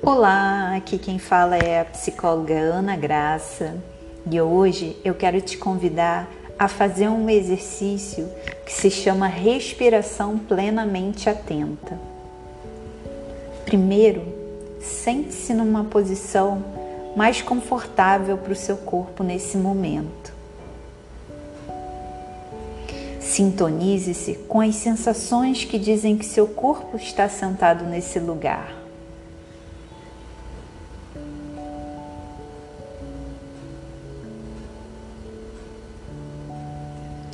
Olá, aqui quem fala é a psicóloga Ana Graça e hoje eu quero te convidar a fazer um exercício que se chama respiração plenamente atenta. Primeiro, sente-se numa posição mais confortável para o seu corpo nesse momento. Sintonize-se com as sensações que dizem que seu corpo está sentado nesse lugar.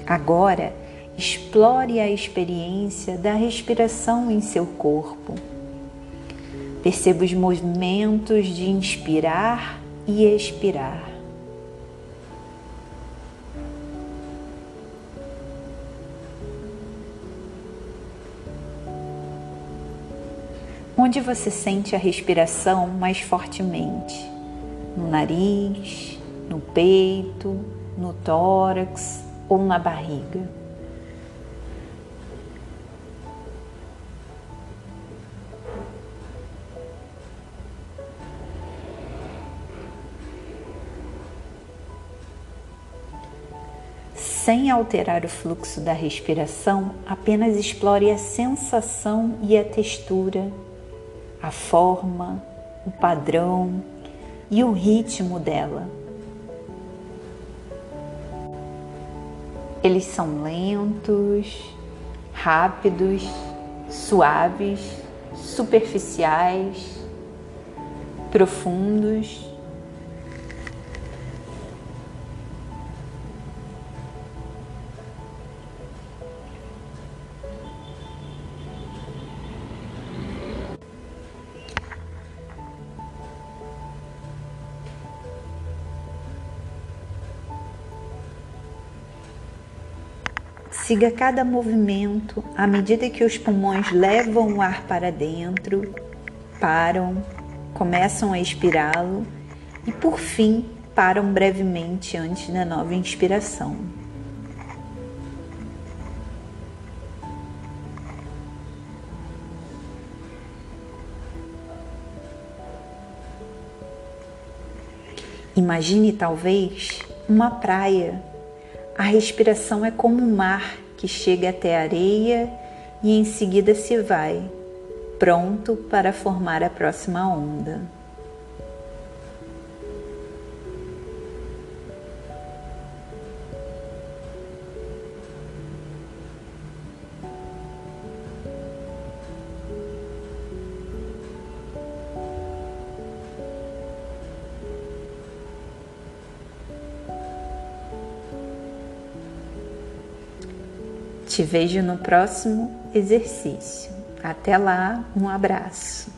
Agora, explore a experiência da respiração em seu corpo. Perceba os movimentos de inspirar e expirar. Onde você sente a respiração mais fortemente? No nariz, no peito, no tórax ou na barriga? Sem alterar o fluxo da respiração, apenas explore a sensação e a textura a forma, o padrão e o ritmo dela. Eles são lentos, rápidos, suaves, superficiais, profundos Siga cada movimento à medida que os pulmões levam o ar para dentro, param, começam a expirá-lo e, por fim, param brevemente antes da nova inspiração. Imagine talvez uma praia a respiração é como um mar que chega até a areia e em seguida se vai, pronto para formar a próxima onda. Te vejo no próximo exercício. Até lá, um abraço.